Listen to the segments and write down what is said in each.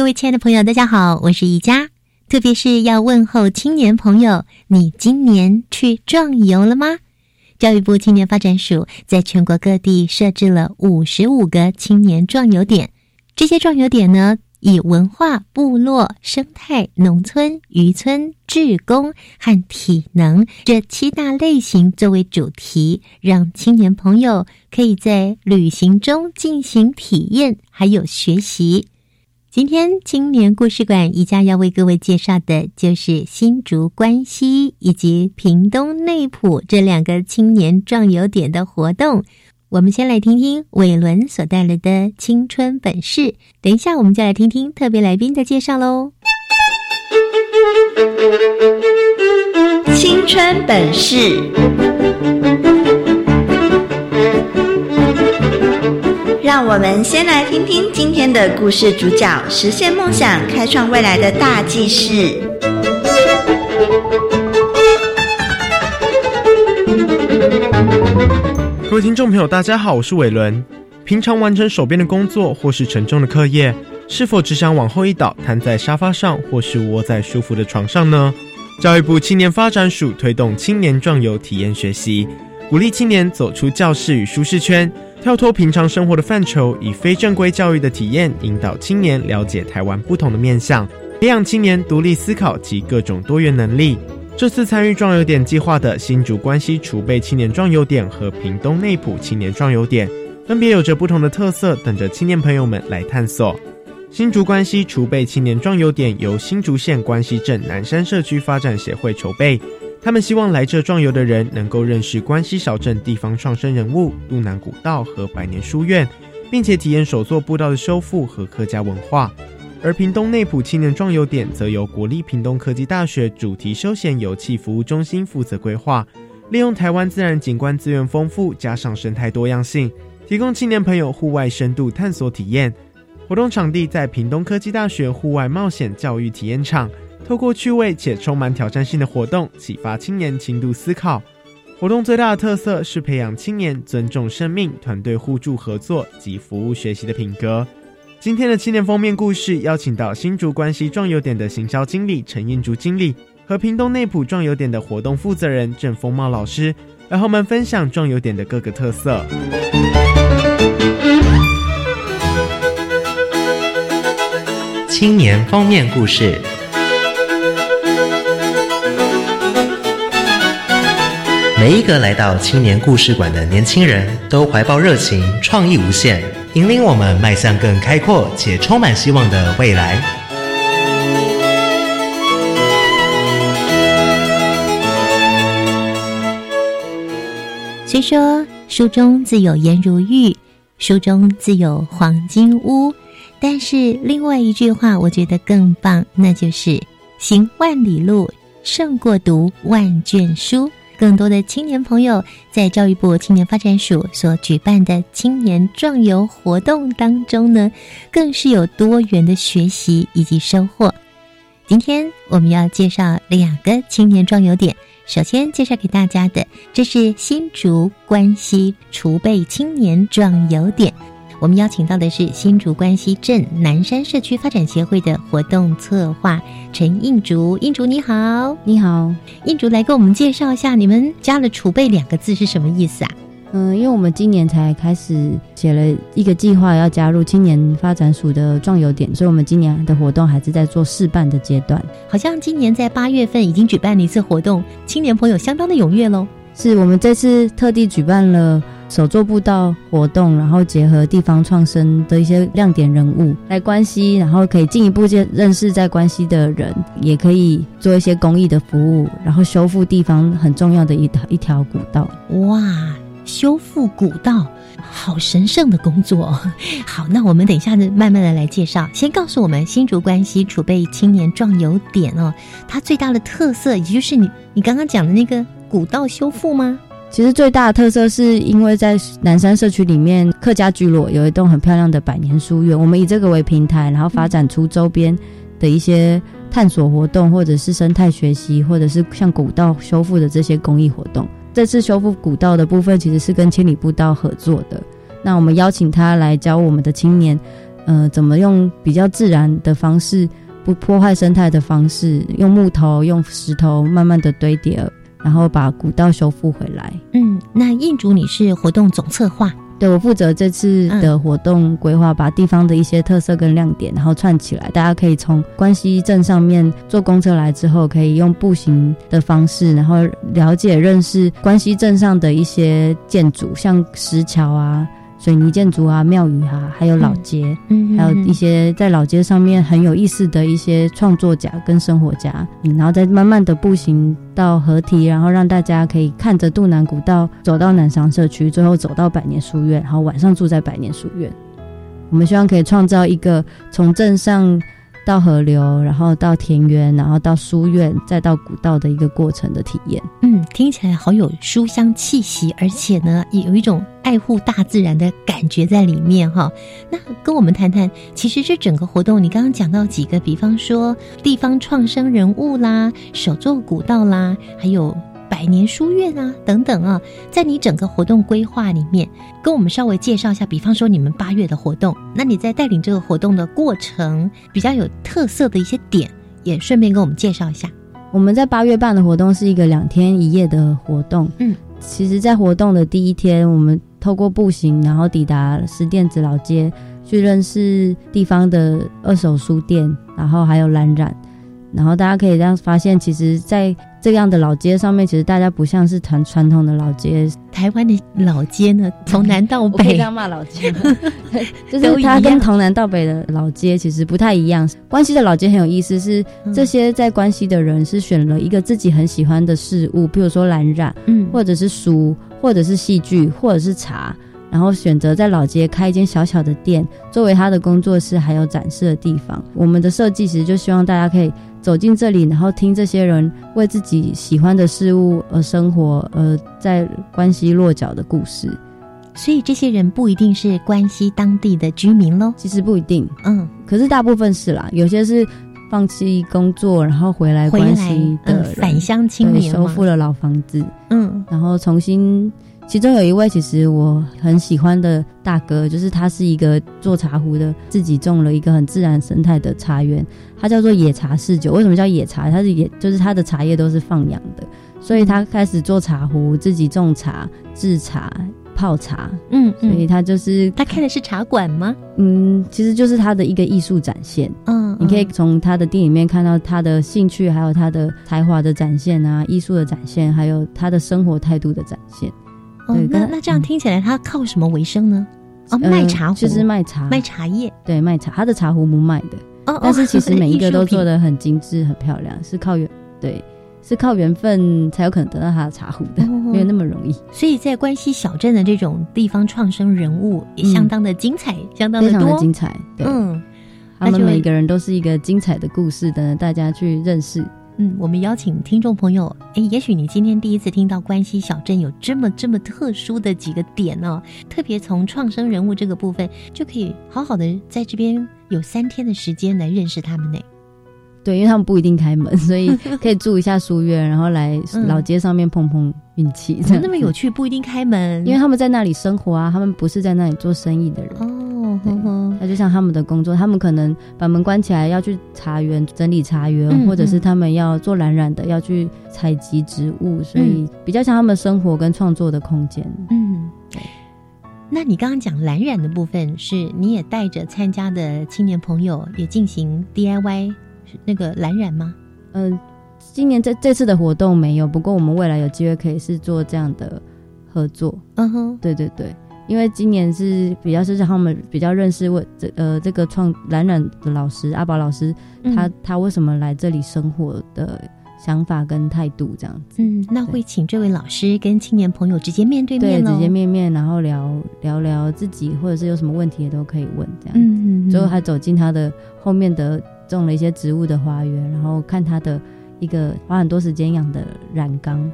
各位亲爱的朋友，大家好，我是宜佳。特别是要问候青年朋友，你今年去壮游了吗？教育部青年发展署在全国各地设置了五十五个青年壮游点，这些壮游点呢，以文化、部落、生态、农村、渔村、志工和体能这七大类型作为主题，让青年朋友可以在旅行中进行体验，还有学习。今天青年故事馆宜家要为各位介绍的，就是新竹关西以及屏东内埔这两个青年壮游点的活动。我们先来听听伟伦所带来的青春本事，等一下我们就来听听特别来宾的介绍喽。青春本事。让我们先来听听今天的故事主角实现梦想、开创未来的大记事。各位听众朋友，大家好，我是伟伦。平常完成手边的工作或是沉重的课业，是否只想往后一倒，瘫在沙发上，或是窝在舒服的床上呢？教育部青年发展署推动青年壮游体验学习，鼓励青年走出教室与舒适圈。跳脱平常生活的范畴，以非正规教育的体验，引导青年了解台湾不同的面向，培养青年独立思考及各种多元能力。这次参与壮游点计划的新竹关西储备青年壮游点和屏东内埔青年壮游点，分别有着不同的特色，等着青年朋友们来探索。新竹关西储备青年壮游点由新竹县关西镇南山社区发展协会筹备。他们希望来这壮游的人能够认识关西小镇地方创生人物路南古道和百年书院，并且体验首座步道的修复和客家文化。而屏东内埔青年壮游点则由国立屏东科技大学主题休闲游憩服务中心负责规划，利用台湾自然景观资源丰富，加上生态多样性，提供青年朋友户外深度探索体验。活动场地在屏东科技大学户外冒险教育体验场。透过趣味且充满挑战性的活动，启发青年轻度思考。活动最大的特色是培养青年尊重生命、团队互助合作及服务学习的品格。今天的青年封面故事，邀请到新竹关系壮游点的行销经理陈印竹经理和屏东内埔壮游点的活动负责人郑风茂老师，来和我们分享壮游点的各个特色。青年封面故事。每一个来到青年故事馆的年轻人都怀抱热情，创意无限，引领我们迈向更开阔且充满希望的未来。虽说书中自有颜如玉，书中自有黄金屋，但是另外一句话我觉得更棒，那就是行万里路胜过读万卷书。更多的青年朋友在教育部青年发展署所举办的青年壮游活动当中呢，更是有多元的学习以及收获。今天我们要介绍两个青年壮游点，首先介绍给大家的，这是新竹关西储备青年壮游点。我们邀请到的是新竹关西镇南山社区发展协会的活动策划陈印竹，印竹你好，你好，印竹来给我们介绍一下，你们加了“储备”两个字是什么意思啊？嗯，因为我们今年才开始写了一个计划，要加入青年发展署的壮游点，所以我们今年的活动还是在做试办的阶段。好像今年在八月份已经举办了一次活动，青年朋友相当的踊跃喽。是我们这次特地举办了手作步道活动，然后结合地方创生的一些亮点人物来关西，然后可以进一步见认识在关西的人，也可以做一些公益的服务，然后修复地方很重要的一条一条古道。哇！修复古道，好神圣的工作。好，那我们等一下子慢慢的来介绍。先告诉我们新竹关西储备青年壮游点哦，它最大的特色，也就是你你刚刚讲的那个古道修复吗？其实最大的特色是因为在南山社区里面，客家聚落有一栋很漂亮的百年书院，我们以这个为平台，然后发展出周边的一些探索活动，或者是生态学习，或者是像古道修复的这些公益活动。这次修复古道的部分，其实是跟千里步道合作的。那我们邀请他来教我们的青年，呃，怎么用比较自然的方式，不破坏生态的方式，用木头、用石头慢慢的堆叠，然后把古道修复回来。嗯，那印主你是活动总策划。对，我负责这次的活动规划，把地方的一些特色跟亮点，然后串起来。大家可以从关西镇上面坐公车来之后，可以用步行的方式，然后了解认识关西镇上的一些建筑，像石桥啊。水泥建筑啊，庙宇啊，还有老街，嗯，还有一些在老街上面很有意思的一些创作家跟生活家，嗯，然后再慢慢的步行到合体，然后让大家可以看着渡南古道走到南商社区，最后走到百年书院，然后晚上住在百年书院。我们希望可以创造一个从镇上。到河流，然后到田园，然后到书院，再到古道的一个过程的体验。嗯，听起来好有书香气息，而且呢，也有一种爱护大自然的感觉在里面哈。那跟我们谈谈，其实这整个活动，你刚刚讲到几个，比方说地方创生人物啦，手作古道啦，还有。百年书院啊，等等啊，在你整个活动规划里面，跟我们稍微介绍一下。比方说，你们八月的活动，那你在带领这个活动的过程，比较有特色的一些点，也顺便跟我们介绍一下。我们在八月办的活动是一个两天一夜的活动。嗯，其实，在活动的第一天，我们透过步行，然后抵达石店子老街，去认识地方的二手书店，然后还有蓝染。然后大家可以这样发现，其实，在这样的老街上面，其实大家不像是传传统的老街。台湾的老街呢，从南到北，这样骂老街，就是它跟从南到北的老街其实不太一样。关西的老街很有意思，是这些在关西的人是选了一个自己很喜欢的事物，比如说蓝染，嗯，或者是书，或者是戏剧，或者是茶。然后选择在老街开一间小小的店，作为他的工作室，还有展示的地方。我们的设计其实就希望大家可以走进这里，然后听这些人为自己喜欢的事物而生活，而在关西落脚的故事。所以这些人不一定是关西当地的居民喽，其实不一定。嗯，可是大部分是啦，有些是放弃工作，然后回来关西的返乡青年，收复了老房子，嗯，然后重新。其中有一位，其实我很喜欢的大哥，就是他是一个做茶壶的，自己种了一个很自然生态的茶园，他叫做野茶四九。为什么叫野茶？他是野，就是他的茶叶都是放养的，所以他开始做茶壶，自己种茶、制茶、泡茶。嗯，所以他就是他开的是茶馆吗？嗯，其实就是他的一个艺术展现。嗯，你可以从他的店里面看到他的兴趣，还有他的才华的展现啊，艺术的展现，还有他的生活态度的展现。对，那那这样听起来，他靠什么为生呢？哦，卖茶壶，就是卖茶，卖茶叶。对，卖茶，他的茶壶不卖的。哦但是其实每 一个都做的很精致、很漂亮，是靠缘，对，是靠缘分才有可能得到他的茶壶的，没有那么容易。所以在关西小镇的这种地方创生人物也相当的精彩，相当的多，精彩。嗯，他们每一个人都是一个精彩的故事，等着大家去认识。嗯，我们邀请听众朋友，哎，也许你今天第一次听到关西小镇有这么这么特殊的几个点哦，特别从创生人物这个部分，就可以好好的在这边有三天的时间来认识他们呢。对，因为他们不一定开门，所以可以住一下书院，然后来 老街上面碰碰运气。那么有趣，不一定开门，因为他们在那里生活啊，他们不是在那里做生意的人哦。那就像他们的工作，他们可能把门关起来，要去茶园整理茶园，或者是他们要做蓝染的，要去采集植物，所以比较像他们生活跟创作的空间。嗯，那你刚刚讲蓝染的部分，是你也带着参加的青年朋友也进行 DIY 那个蓝染吗？嗯，今年这这次的活动没有，不过我们未来有机会可以是做这样的合作。嗯哼，对对对，因为今年是比较是让他们比较认识我这呃这个创冉冉的老师阿宝老师，他他为什么来这里生活的。想法跟态度这样子，嗯，那会请这位老师跟青年朋友直接面对面对，直接面面，然后聊聊聊自己，或者是有什么问题也都可以问这样子。嗯嗯。最后还走进他的后面的种了一些植物的花园，然后看他的一个花很多时间养的染缸，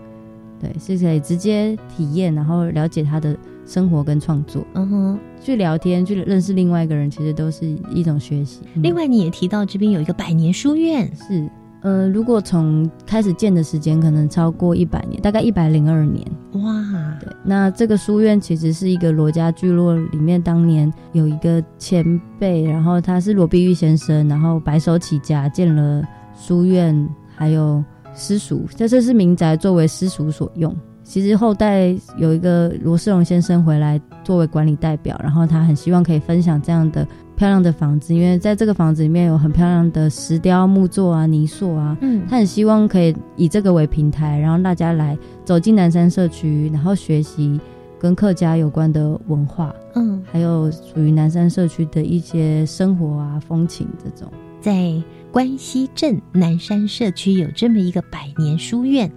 对，是可以直接体验，然后了解他的生活跟创作。嗯哼，去聊天，去认识另外一个人，其实都是一种学习。另外，你也提到这边有一个百年书院，是。呃，如果从开始建的时间可能超过一百年，大概一百零二年。哇，对，那这个书院其实是一个罗家聚落里面当年有一个前辈，然后他是罗碧玉先生，然后白手起家建了书院，还有私塾，这这是民宅作为私塾所用。其实后代有一个罗世荣先生回来作为管理代表，然后他很希望可以分享这样的漂亮的房子，因为在这个房子里面有很漂亮的石雕、木作啊、泥塑啊，嗯，他很希望可以以这个为平台，然后大家来走进南山社区，然后学习跟客家有关的文化，嗯，还有属于南山社区的一些生活啊、风情这种。在关西镇南山社区有这么一个百年书院。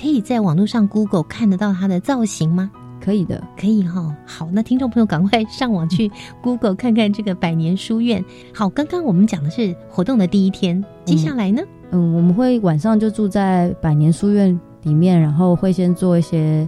可以在网络上 Google 看得到它的造型吗？可以的，可以哈。好，那听众朋友赶快上网去 Google 看看这个百年书院。好，刚刚我们讲的是活动的第一天，接下来呢？嗯，我们会晚上就住在百年书院里面，然后会先做一些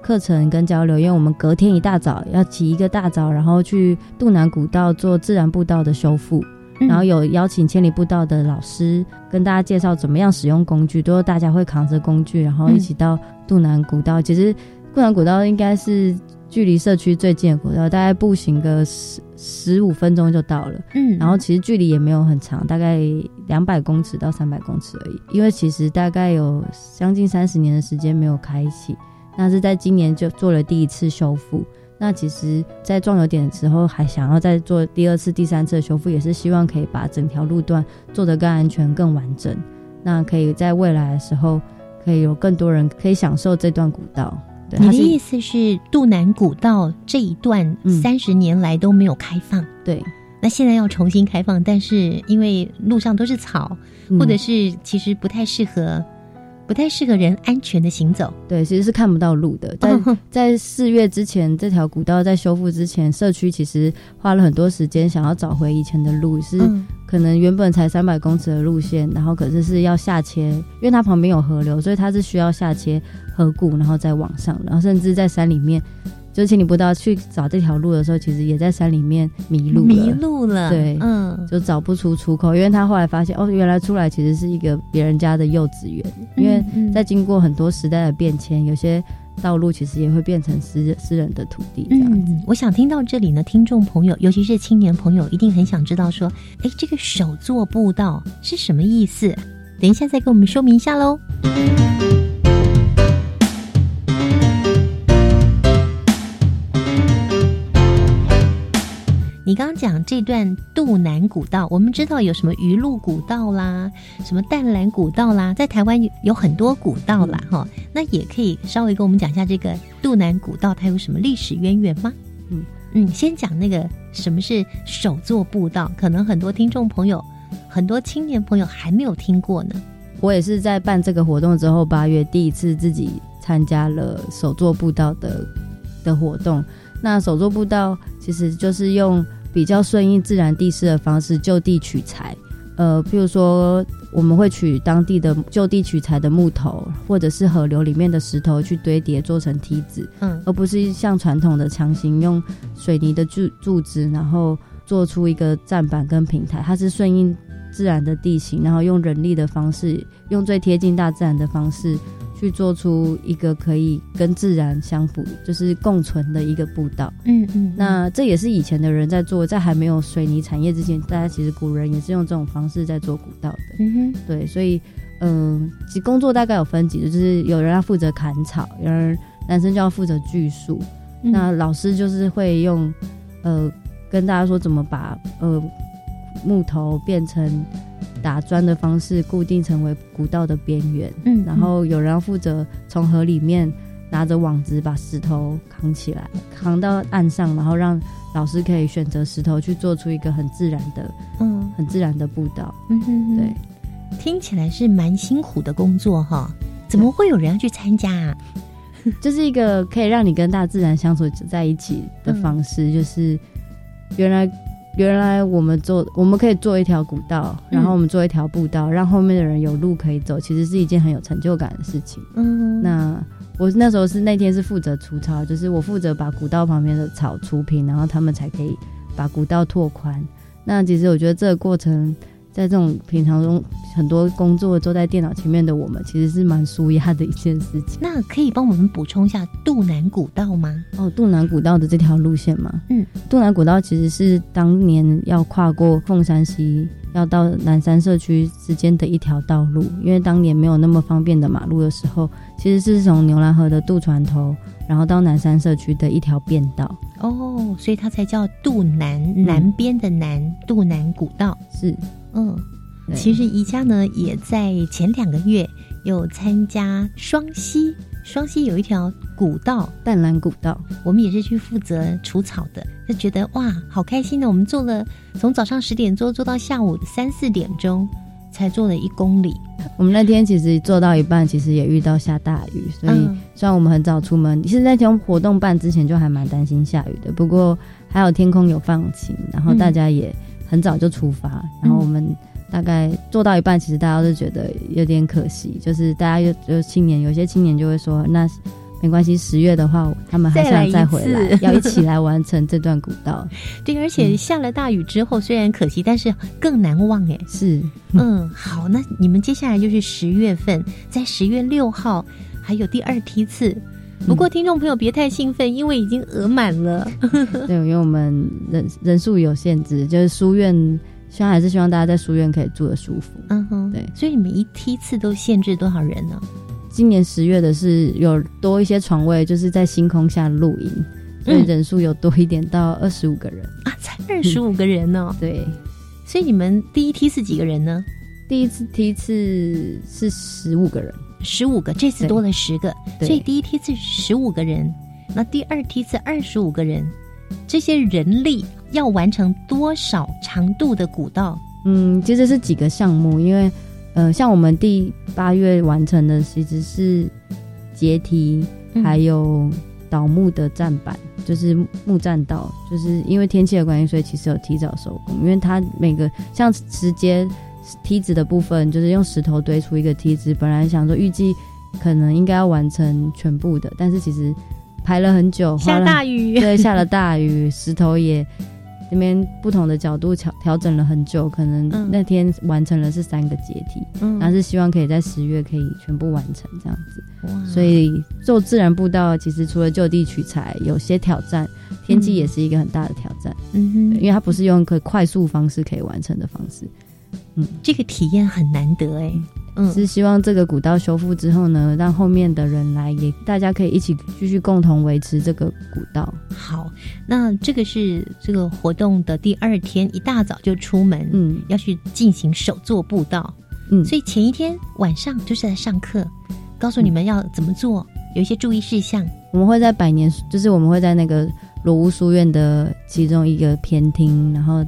课程跟交流，因为我们隔天一大早要起一个大早，然后去渡南古道做自然步道的修复。然后有邀请千里步道的老师跟大家介绍怎么样使用工具，都是大家会扛着工具，然后一起到渡南古道。其实渡南古道应该是距离社区最近的古道，大概步行个十十五分钟就到了。嗯，然后其实距离也没有很长，大概两百公尺到三百公尺而已。因为其实大概有将近三十年的时间没有开启，那是在今年就做了第一次修复。那其实，在撞油点的时候，还想要再做第二次、第三次的修复，也是希望可以把整条路段做得更安全、更完整。那可以在未来的时候，可以有更多人可以享受这段古道。你的意思是，渡南古道这一段三十年来都没有开放？对。那现在要重新开放，但是因为路上都是草，或者是其实不太适合。不太适合人安全的行走，对，其实是看不到路的。在在四月之前，这条古道在修复之前，社区其实花了很多时间想要找回以前的路，是可能原本才三百公尺的路线，然后可是是要下切，因为它旁边有河流，所以它是需要下切河谷，然后再往上，然后甚至在山里面。就请你不到去找这条路的时候，其实也在山里面迷路迷路了。对，嗯，就找不出出口，因为他后来发现，哦，原来出来其实是一个别人家的幼稚园。因为在经过很多时代的变迁，有些道路其实也会变成私私人的土地。嗯，我想听到这里呢，听众朋友，尤其是青年朋友，一定很想知道说，哎，这个手作步道是什么意思？等一下再给我们说明一下喽。你刚刚讲这段渡南古道，我们知道有什么鱼路古道啦，什么淡蓝古道啦，在台湾有很多古道啦，哈，那也可以稍微跟我们讲一下这个渡南古道，它有什么历史渊源吗？嗯嗯，先讲那个什么是手作步道，可能很多听众朋友、很多青年朋友还没有听过呢。我也是在办这个活动之后，八月第一次自己参加了手作步道的的活动。那手作步道其实就是用。比较顺应自然地势的方式，就地取材。呃，譬如说，我们会取当地的就地取材的木头，或者是河流里面的石头去堆叠做成梯子，嗯，而不是像传统的强行用水泥的柱柱子，然后做出一个站板跟平台。它是顺应自然的地形，然后用人力的方式，用最贴近大自然的方式。去做出一个可以跟自然相符，就是共存的一个步道。嗯嗯，那这也是以前的人在做，在还没有水泥产业之前，大家其实古人也是用这种方式在做古道的。嗯哼，对，所以嗯，其工作大概有分几，就是有人要负责砍草，有人男生就要负责锯树，那老师就是会用呃跟大家说怎么把呃木头变成打砖的方式固定成为古道的边缘，嗯，然后有人要负责从河里面拿着网子把石头扛起来，扛到岸上，然后让老师可以选择石头去做出一个很自然的，嗯，很自然的步道。嗯哼，对，听起来是蛮辛苦的工作哈，怎么会有人要去参加啊？这是一个可以让你跟大自然相处在一起的方式，就是原来。原来我们做，我们可以做一条古道，然后我们做一条步道，让后面的人有路可以走，其实是一件很有成就感的事情。嗯，那我那时候是那天是负责除草，就是我负责把古道旁边的草除平，然后他们才可以把古道拓宽。那其实我觉得这个过程。在这种平常中，很多工作坐在电脑前面的我们，其实是蛮舒压的一件事情。那可以帮我们补充一下渡南古道吗？哦，渡南古道的这条路线吗？嗯，渡南古道其实是当年要跨过凤山溪，要到南山社区之间的一条道路。因为当年没有那么方便的马路的时候，其实是从牛栏河的渡船头，然后到南山社区的一条便道。哦，所以它才叫渡南，南边的南，渡南古道是。嗯，其实宜家呢也在前两个月有参加双溪，双溪有一条古道淡蓝古道，我们也是去负责除草的，就觉得哇，好开心的。我们做了从早上十点做做到下午三四点钟，才做了一公里。我们那天其实做到一半，其实也遇到下大雨，所以虽然我们很早出门，其实那天活动办之前就还蛮担心下雨的。不过还有天空有放晴，然后大家也。很早就出发，然后我们大概做到一半，其实大家都觉得有点可惜，就是大家又就青年，有些青年就会说，那没关系，十月的话，他们还想再回来，要一起来完成这段古道。对，而且下了大雨之后，虽然可惜，但是更难忘哎。是，嗯，好，那你们接下来就是十月份，在十月六号还有第二梯次。不过，听众朋友别太兴奋，因为已经额满了。对，因为我们人人数有限制，就是书院，希望还是希望大家在书院可以住的舒服。嗯哼，对。所以你们一梯次都限制多少人呢？今年十月的是有多一些床位，就是在星空下露营，所以人数有多一点，到二十五个人啊，才二十五个人呢。对。所以你们第一梯次几个人呢？第一次梯次是十五个人。十五个，这次多了十个，所以第一梯次十五个人，那第二梯次二十五个人，这些人力要完成多少长度的古道？嗯，其实是几个项目，因为呃，像我们第八月完成的其实是阶梯，还有倒木的站板，就是木栈道，就是因为天气的关系，所以其实有提早收工，因为它每个像直接。梯子的部分就是用石头堆出一个梯子，本来想说预计可能应该要完成全部的，但是其实排了很久，下大雨，对，下了大雨，石头也那边不同的角度调调整了很久，可能那天完成了是三个阶梯，嗯，但是希望可以在十月可以全部完成这样子。所以做自然步道其实除了就地取材有些挑战，天气也是一个很大的挑战，嗯哼，因为它不是用一个快速方式可以完成的方式。嗯，这个体验很难得哎。嗯，是希望这个古道修复之后呢，让后面的人来，也大家可以一起继续共同维持这个古道。好，那这个是这个活动的第二天，一大早就出门，嗯，要去进行手作步道。嗯，所以前一天晚上就是在上课，告诉你们要怎么做，有一些注意事项。我们会在百年，就是我们会在那个罗屋书院的其中一个偏厅，然后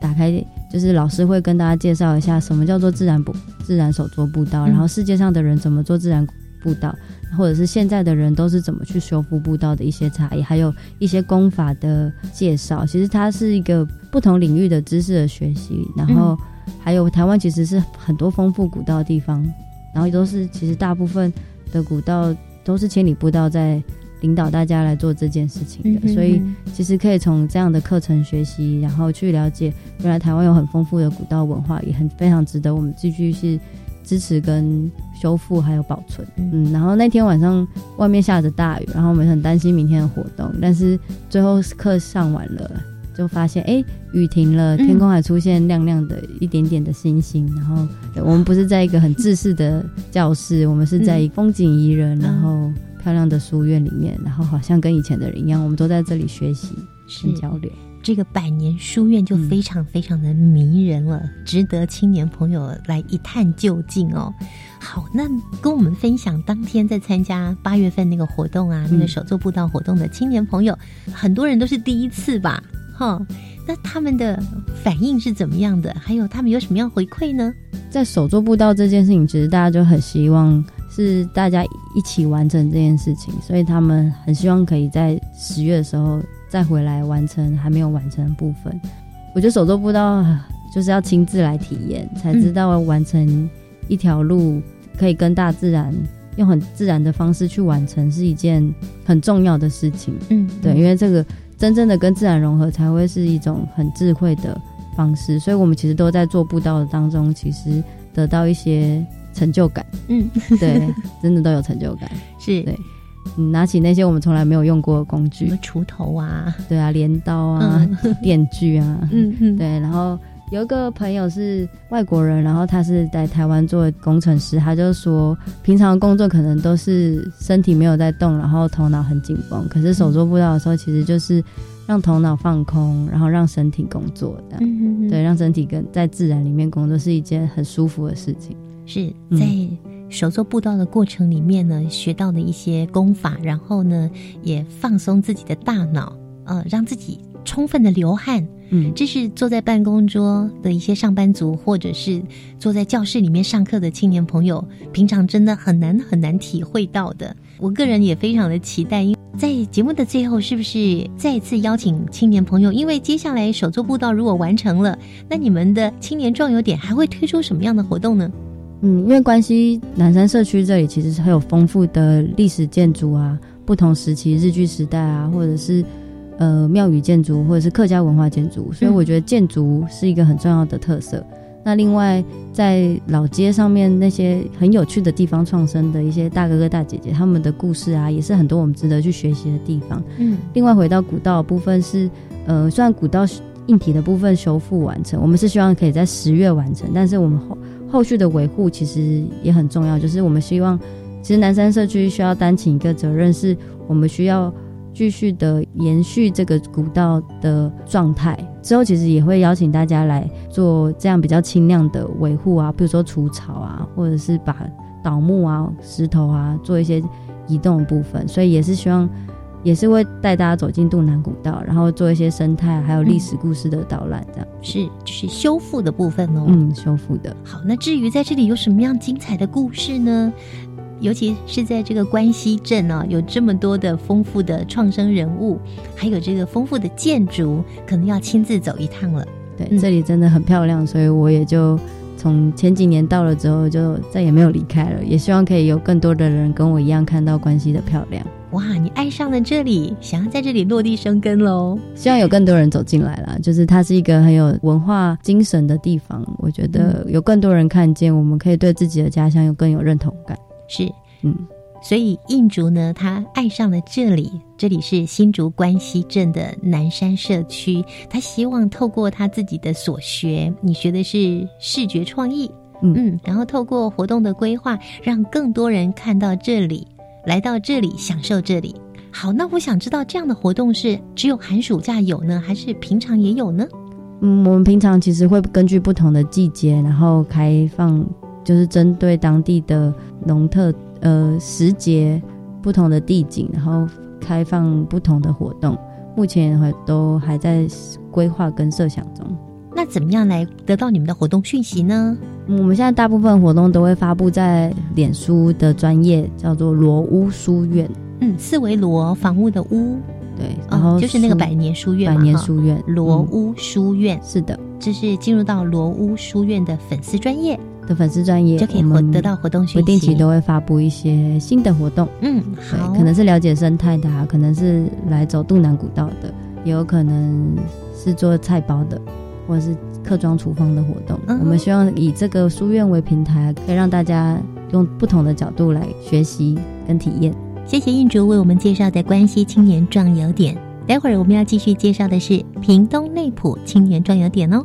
打开。就是老师会跟大家介绍一下什么叫做自然步、自然手做步道，然后世界上的人怎么做自然步道，或者是现在的人都是怎么去修复步道的一些差异，还有一些功法的介绍。其实它是一个不同领域的知识的学习，然后还有台湾其实是很多丰富古道的地方，然后都是其实大部分的古道都是千里步道在。引导大家来做这件事情的，所以其实可以从这样的课程学习，然后去了解原来台湾有很丰富的古道文化，也很非常值得我们继续去支持跟修复还有保存。嗯，然后那天晚上外面下着大雨，然后我们很担心明天的活动，但是最后课上完了，就发现哎雨停了，天空还出现亮亮的一点点的星星。然后我们不是在一个很自式的教室，我们是在风景宜人，然后。漂亮的书院里面，然后好像跟以前的人一样，我们都在这里学习跟交流。这个百年书院就非常非常的迷人了，值得青年朋友来一探究竟哦。好，那跟我们分享当天在参加八月份那个活动啊，那个手作步道活动的青年朋友，很多人都是第一次吧？哈，那他们的反应是怎么样的？还有他们有什么样回馈呢？在手作步道这件事情，其实大家就很希望是大家一起完成这件事情，所以他们很希望可以在十月的时候。再回来完成还没有完成的部分，我觉得手作步道就是要亲自来体验，才知道完成一条路可以跟大自然用很自然的方式去完成是一件很重要的事情。嗯，对，因为这个真正的跟自然融合才会是一种很智慧的方式，所以我们其实都在做步道当中，其实得到一些成就感。嗯，对，真的都有成就感。是。对。拿起那些我们从来没有用过的工具，什么锄头啊，对啊，镰刀啊，电锯啊，嗯嗯，对。然后有一个朋友是外国人，然后他是在台湾做工程师，他就说，平常工作可能都是身体没有在动，然后头脑很紧绷，可是手做不到的时候，其实就是让头脑放空，然后让身体工作的，对，让身体跟在自然里面工作是一件很舒服的事情，是在。手做步道的过程里面呢，学到的一些功法，然后呢，也放松自己的大脑，呃，让自己充分的流汗。嗯，这是坐在办公桌的一些上班族，或者是坐在教室里面上课的青年朋友，平常真的很难很难体会到的。我个人也非常的期待，因在节目的最后，是不是再次邀请青年朋友？因为接下来手作步道如果完成了，那你们的青年壮游点还会推出什么样的活动呢？嗯，因为关西南山社区这里其实是很有丰富的历史建筑啊，不同时期日据时代啊，或者是呃庙宇建筑，或者是客家文化建筑，所以我觉得建筑是一个很重要的特色。那另外在老街上面那些很有趣的地方创生的一些大哥哥大姐姐，他们的故事啊，也是很多我们值得去学习的地方。嗯，另外回到古道部分是呃，虽然古道硬体的部分修复完成，我们是希望可以在十月完成，但是我们后。后续的维护其实也很重要，就是我们希望，其实南山社区需要担起一个责任，是我们需要继续的延续这个古道的状态。之后其实也会邀请大家来做这样比较轻量的维护啊，比如说除草啊，或者是把倒木啊、石头啊做一些移动的部分。所以也是希望。也是会带大家走进渡南古道，然后做一些生态还有历史故事的导览，这样是就是修复的部分哦。嗯，修复的。好，那至于在这里有什么样精彩的故事呢？尤其是在这个关西镇啊，有这么多的丰富的创生人物，还有这个丰富的建筑，可能要亲自走一趟了。对，这里真的很漂亮，所以我也就从前几年到了之后，就再也没有离开了。也希望可以有更多的人跟我一样看到关西的漂亮。哇，你爱上了这里，想要在这里落地生根喽！希望有更多人走进来了，就是它是一个很有文化精神的地方。我觉得有更多人看见，我们可以对自己的家乡有更有认同感。是，嗯，所以印竹呢，他爱上了这里，这里是新竹关西镇的南山社区。他希望透过他自己的所学，你学的是视觉创意，嗯，然后透过活动的规划，让更多人看到这里。来到这里享受这里，好，那我想知道这样的活动是只有寒暑假有呢，还是平常也有呢？嗯，我们平常其实会根据不同的季节，然后开放，就是针对当地的农特呃时节不同的地景，然后开放不同的活动。目前还都还在规划跟设想中。那怎么样来得到你们的活动讯息呢？我们现在大部分活动都会发布在脸书的专业，叫做罗屋书院。嗯，四维罗房屋的屋，对，然后就是那个百年书院百年书院，罗屋书院是的，这是进入到罗屋书院的粉丝专业的粉丝专业，就可以获得到活动讯息。不定期都会发布一些新的活动。嗯，好，可能是了解生态的，可能是来走渡南古道的，也有可能是做菜包的。或者是客装厨房的活动，我们希望以这个书院为平台，可以让大家用不同的角度来学习跟体验。谢谢印竹为我们介绍的关西青年壮游点，待会儿我们要继续介绍的是屏东内埔青年壮游点哦。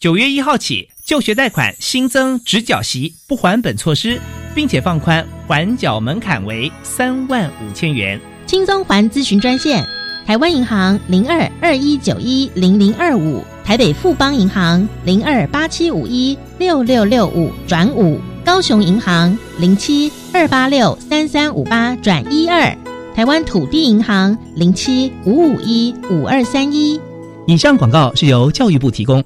九月一号起，就学贷款新增直缴息不还本措施，并且放宽还缴门槛为三万五千元。轻松还咨询专线：台湾银行零二二一九一零零二五，台北富邦银行零二八七五一六六六五转五，高雄银行零七二八六三三五八转一二，台湾土地银行零七五五一五二三一。以上广告是由教育部提供。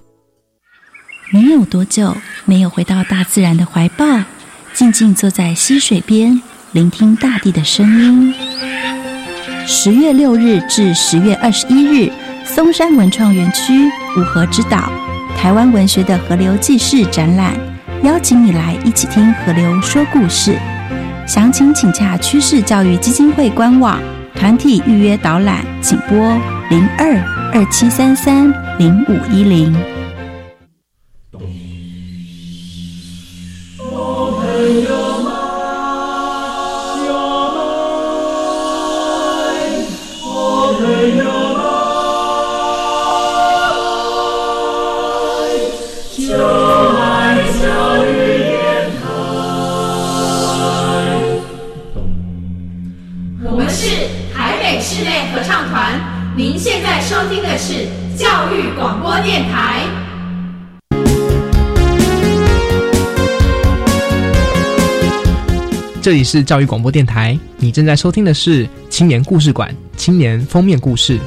你有多久没有回到大自然的怀抱，静静坐在溪水边，聆听大地的声音？十月六日至十月二十一日，松山文创园区五河之岛台湾文学的河流记事展览，邀请你来一起听河流说故事。详情请洽趋势教育基金会官网，团体预约导览，请拨零二二七三三零五一零。育广播电台。这里是教育广播电台，你正在收听的是青年故事馆青年封面故事。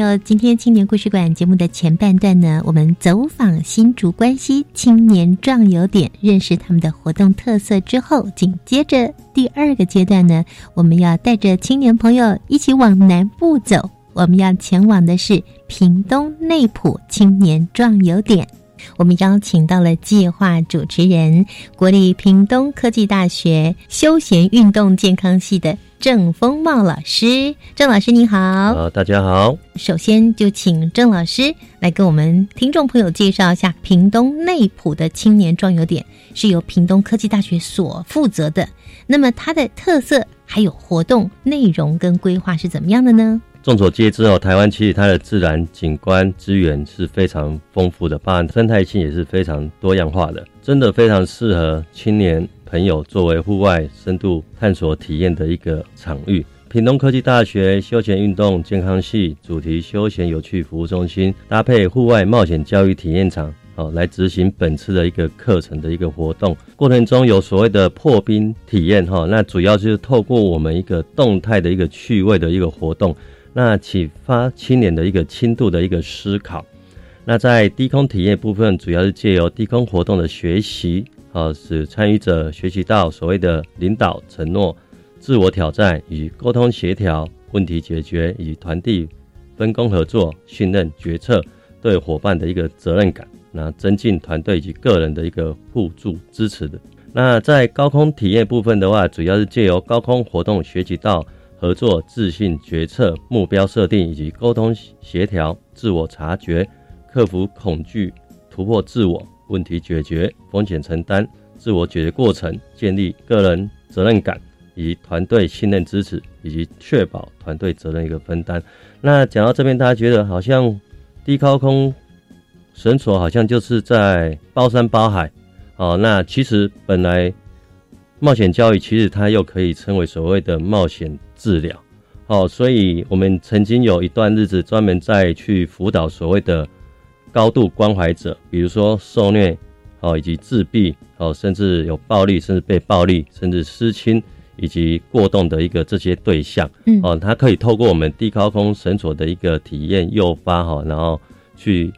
友，今天青年故事馆节目的前半段呢，我们走访新竹关西青年壮游点，认识他们的活动特色之后，紧接着第二个阶段呢，我们要带着青年朋友一起往南部走，我们要前往的是屏东内埔青年壮游点。我们邀请到了计划主持人，国立屏东科技大学休闲运动健康系的郑丰茂老师。郑老师您好，啊，大家好。首先就请郑老师来跟我们听众朋友介绍一下屏东内埔的青年壮游点，是由屏东科技大学所负责的。那么它的特色还有活动内容跟规划是怎么样的呢？众所皆知哦，台湾其实它的自然景观资源是非常丰富的，包含生态性也是非常多样化的，真的非常适合青年朋友作为户外深度探索体验的一个场域。屏东科技大学休闲运动健康系主题休闲有趣服务中心搭配户外冒险教育体验场，哦，来执行本次的一个课程的一个活动。过程中有所谓的破冰体验哈，那主要就是透过我们一个动态的一个趣味的一个活动。那启发青年的一个轻度的一个思考。那在低空体验部分，主要是借由低空活动的学习，啊，使参与者学习到所谓的领导、承诺、自我挑战与沟通协调、问题解决与团队分工合作、信任、决策对伙伴的一个责任感，那增进团队及个人的一个互助支持的。那在高空体验部分的话，主要是借由高空活动学习到。合作、自信、决策、目标设定以及沟通协调、自我察觉、克服恐惧、突破自我、问题解决、风险承担、自我解决过程、建立个人责任感以及团队信任支持，以及确保团队责任一个分担。那讲到这边，大家觉得好像低高空绳索好像就是在包山包海哦。那其实本来冒险教育其实它又可以称为所谓的冒险。治疗，哦，所以我们曾经有一段日子专门在去辅导所谓的高度关怀者，比如说受虐，哦，以及自闭，哦，甚至有暴力，甚至被暴力，甚至失亲以及过动的一个这些对象，嗯，哦，他可以透过我们低高空绳索的一个体验诱发，哈，然后去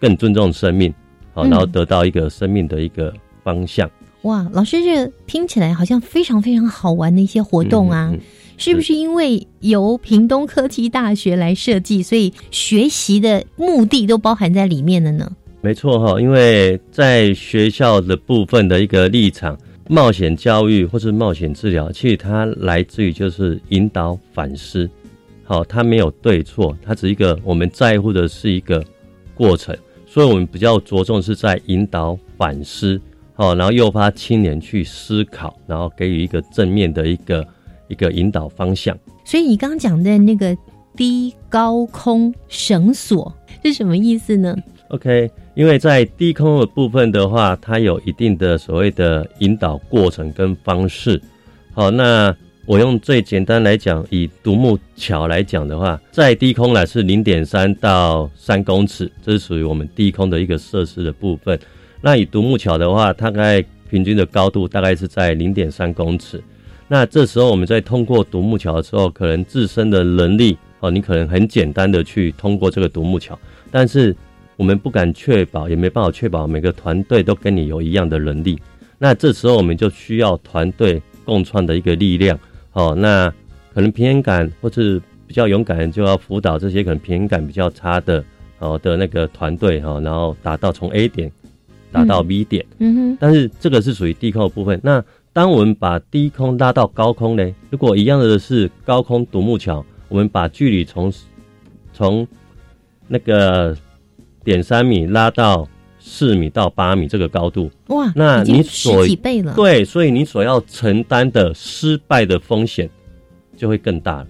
更尊重生命，好，然后得到一个生命的一个方向。哇，老师，这听起来好像非常非常好玩的一些活动啊。是不是因为由屏东科技大学来设计，所以学习的目的都包含在里面了呢？没错哈，因为在学校的部分的一个立场，冒险教育或是冒险治疗，其实它来自于就是引导反思。好，它没有对错，它只是一个我们在乎的是一个过程，所以我们比较着重是在引导反思，好，然后诱发青年去思考，然后给予一个正面的一个一个引导方向。所以你刚刚讲的那个低高空绳索是什么意思呢？OK，因为在低空的部分的话，它有一定的所谓的引导过程跟方式。好，那。我用最简单来讲，以独木桥来讲的话，在低空呢是零点三到三公尺，这是属于我们低空的一个设施的部分。那以独木桥的话，大概平均的高度大概是在零点三公尺。那这时候我们在通过独木桥的时候，可能自身的能力哦，你可能很简单的去通过这个独木桥，但是我们不敢确保，也没办法确保每个团队都跟你有一样的能力。那这时候我们就需要团队共创的一个力量。哦，那可能平衡感或是比较勇敢，就要辅导这些可能平衡感比较差的哦的那个团队哈，然后达到从 A 点达到 B 点。嗯哼。但是这个是属于低空的部分。那当我们把低空拉到高空呢？如果一样的是高空独木桥，我们把距离从从那个点三米拉到。四米到八米这个高度，哇，那你所几倍了？对，所以你所要承担的失败的风险就会更大了。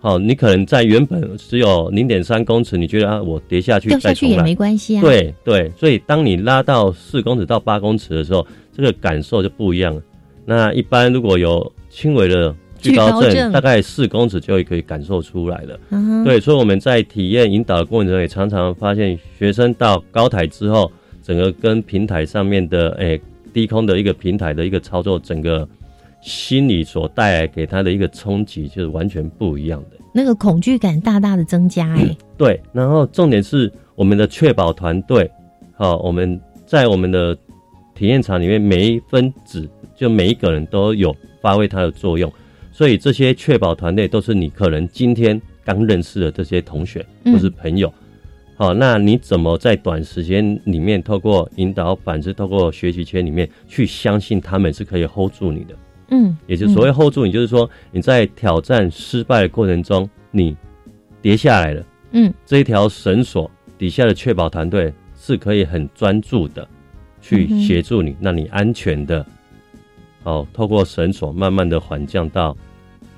好，你可能在原本只有零点三公尺，你觉得啊，我跌下去掉下去也没关系啊。对对，所以当你拉到四公尺到八公尺的时候，这个感受就不一样了。那一般如果有轻微的。惧高症大概四公尺就可以感受出来了。对，所以我们在体验引导的过程中，也常常发现学生到高台之后，整个跟平台上面的诶低空的一个平台的一个操作，整个心理所带来给他的一个冲击，就是完全不一样的。那个恐惧感大大的增加哎。对，然后重点是我们的确保团队，好，我们在我们的体验场里面，每一分子就每一个人都有发挥它的作用。所以这些确保团队都是你可能今天刚认识的这些同学或是朋友，好，那你怎么在短时间里面透过引导，反思透过学习圈里面去相信他们是可以 hold 住你的？嗯，也就所谓 hold 住你，就是说你在挑战失败的过程中，你跌下来了，嗯，这一条绳索底下的确保团队是可以很专注的去协助你，让你安全的。哦，透过绳索慢慢的缓降到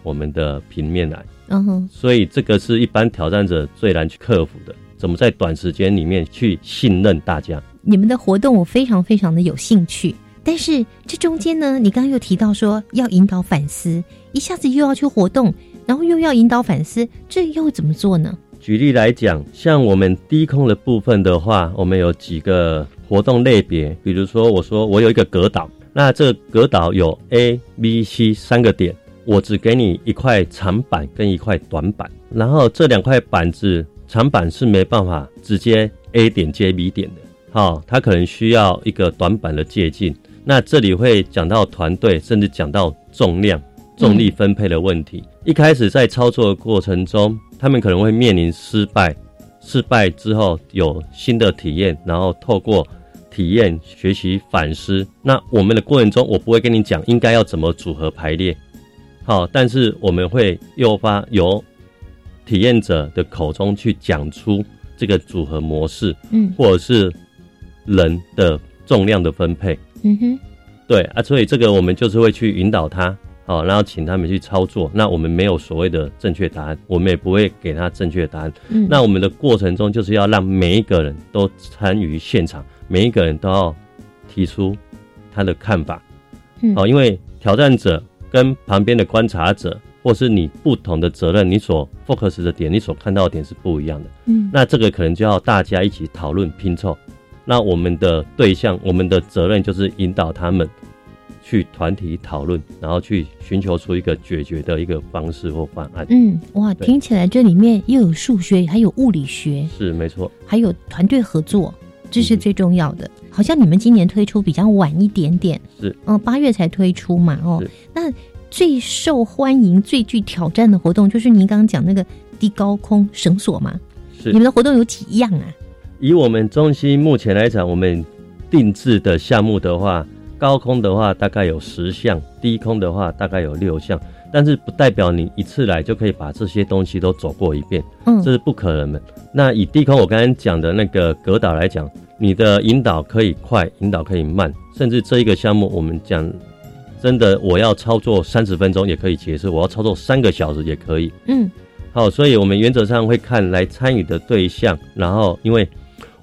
我们的平面来，嗯哼，所以这个是一般挑战者最难去克服的，怎么在短时间里面去信任大家？你们的活动我非常非常的有兴趣，但是这中间呢，你刚刚又提到说要引导反思，一下子又要去活动，然后又要引导反思，这又怎么做呢？举例来讲，像我们低空的部分的话，我们有几个活动类别，比如说我说我有一个隔岛。那这个隔岛有 A、B、C 三个点，我只给你一块长板跟一块短板，然后这两块板子，长板是没办法直接 A 点接 B 点的，好，它可能需要一个短板的接近。那这里会讲到团队，甚至讲到重量、重力分配的问题。一开始在操作的过程中，他们可能会面临失败，失败之后有新的体验，然后透过。体验、学习、反思。那我们的过程中，我不会跟你讲应该要怎么组合排列，好，但是我们会诱发由体验者的口中去讲出这个组合模式，嗯，或者是人的重量的分配，嗯哼，对啊，所以这个我们就是会去引导他，好，然后请他们去操作。那我们没有所谓的正确答案，我们也不会给他正确答案。嗯，那我们的过程中就是要让每一个人都参与现场。每一个人都要提出他的看法，嗯、哦，因为挑战者跟旁边的观察者，或是你不同的责任，你所 focus 的点，你所看到的点是不一样的。嗯，那这个可能就要大家一起讨论拼凑。那我们的对象，我们的责任就是引导他们去团体讨论，然后去寻求出一个解决的一个方式或方案。嗯，哇，听起来这里面又有数学，还有物理学，是没错，还有团队合作。这是最重要的。好像你们今年推出比较晚一点点，是嗯，八月才推出嘛，哦，那最受欢迎、最具挑战的活动，就是您刚刚讲那个低高空绳索嘛？是。你们的活动有几样啊？以我们中心目前来讲，我们定制的项目的话，高空的话大概有十项，低空的话大概有六项。但是不代表你一次来就可以把这些东西都走过一遍，嗯，这是不可能的。那以低空我刚才讲的那个格岛来讲，你的引导可以快，引导可以慢，甚至这一个项目我们讲，真的我要操作三十分钟也可以结束，我要操作三个小时也可以，嗯，好，所以我们原则上会看来参与的对象，然后因为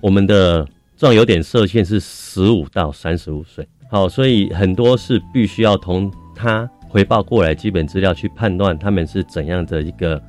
我们的壮游点设限是十五到三十五岁，好，所以很多是必须要同他。回报过来基本资料去判断他们是怎样的一个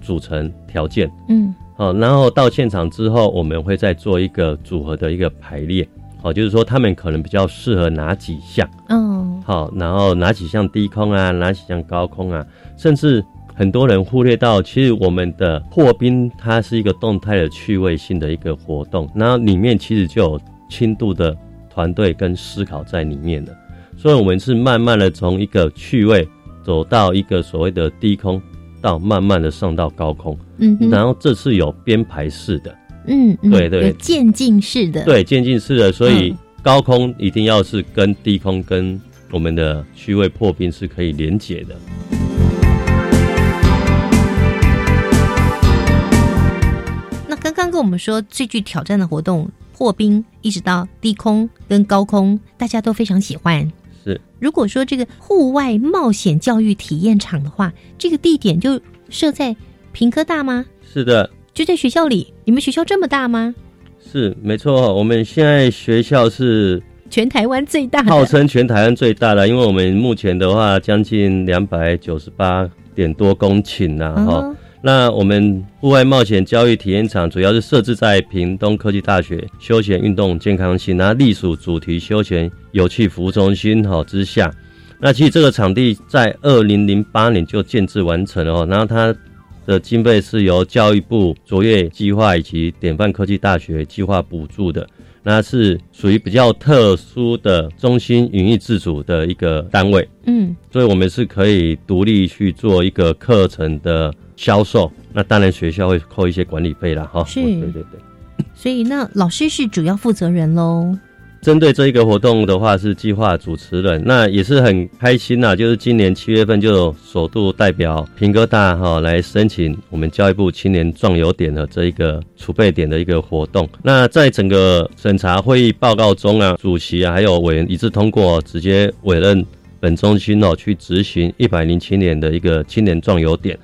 组成条件，嗯，好，然后到现场之后，我们会再做一个组合的一个排列，好，就是说他们可能比较适合哪几项，嗯，好，然后哪几项低空啊，哪几项高空啊，甚至很多人忽略到，其实我们的破冰它是一个动态的趣味性的一个活动，然后里面其实就有轻度的团队跟思考在里面的。所以，我们是慢慢的从一个趣味走到一个所谓的低空，到慢慢的上到高空。嗯，然后这次有编排式的，嗯，对对，渐进式的，对渐进式的。所以高空一定要是跟低空跟我们的趣味破冰是可以连接的。那刚刚跟我们说最具挑战的活动破冰，一直到低空跟高空，大家都非常喜欢。是，如果说这个户外冒险教育体验场的话，这个地点就设在平科大吗？是的，就在学校里。你们学校这么大吗？是，没错。我们现在学校是全台湾最大，号称全台湾最大的，因为我们目前的话将近两百九十八点多公顷呐，哈。那我们户外冒险教育体验场主要是设置在屏东科技大学休闲运动健康系，那隶属主题休闲有趣服务中心哈之下。那其实这个场地在二零零八年就建制完成了哦，然后它的经费是由教育部卓越计划以及典范科技大学计划补助的，那是属于比较特殊的中心营运自主的一个单位。嗯，所以我们是可以独立去做一个课程的。销售，那当然学校会扣一些管理费了哈。是，对对对。所以那老师是主要负责人喽。针对这一个活动的话，是计划主持人，那也是很开心呐。就是今年七月份就首度代表平哥大哈来申请我们教育部青年壮游点的这一个储备点的一个活动。那在整个审查会议报告中啊，主席啊还有委员一致通过，直接委任本中心哦去执行一百零七年的一个青年壮游点。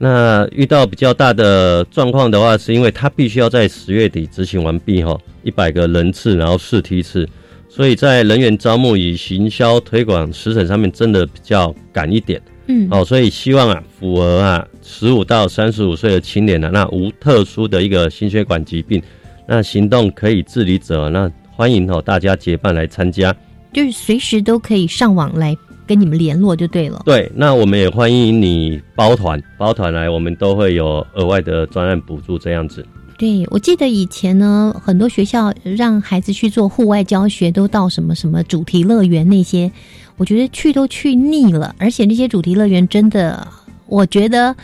那遇到比较大的状况的话，是因为他必须要在十月底执行完毕哈，一百个人次，然后试梯次，所以在人员招募与行销推广时程上面真的比较赶一点，嗯，哦，所以希望啊，符合啊十五到三十五岁的青年呢，那无特殊的一个心血管疾病，那行动可以自理者，那欢迎哦大家结伴来参加，就是随时都可以上网来。跟你们联络就对了。对，那我们也欢迎你包团，包团来，我们都会有额外的专案补助这样子。对，我记得以前呢，很多学校让孩子去做户外教学，都到什么什么主题乐园那些，我觉得去都去腻了。而且那些主题乐园真的，我觉得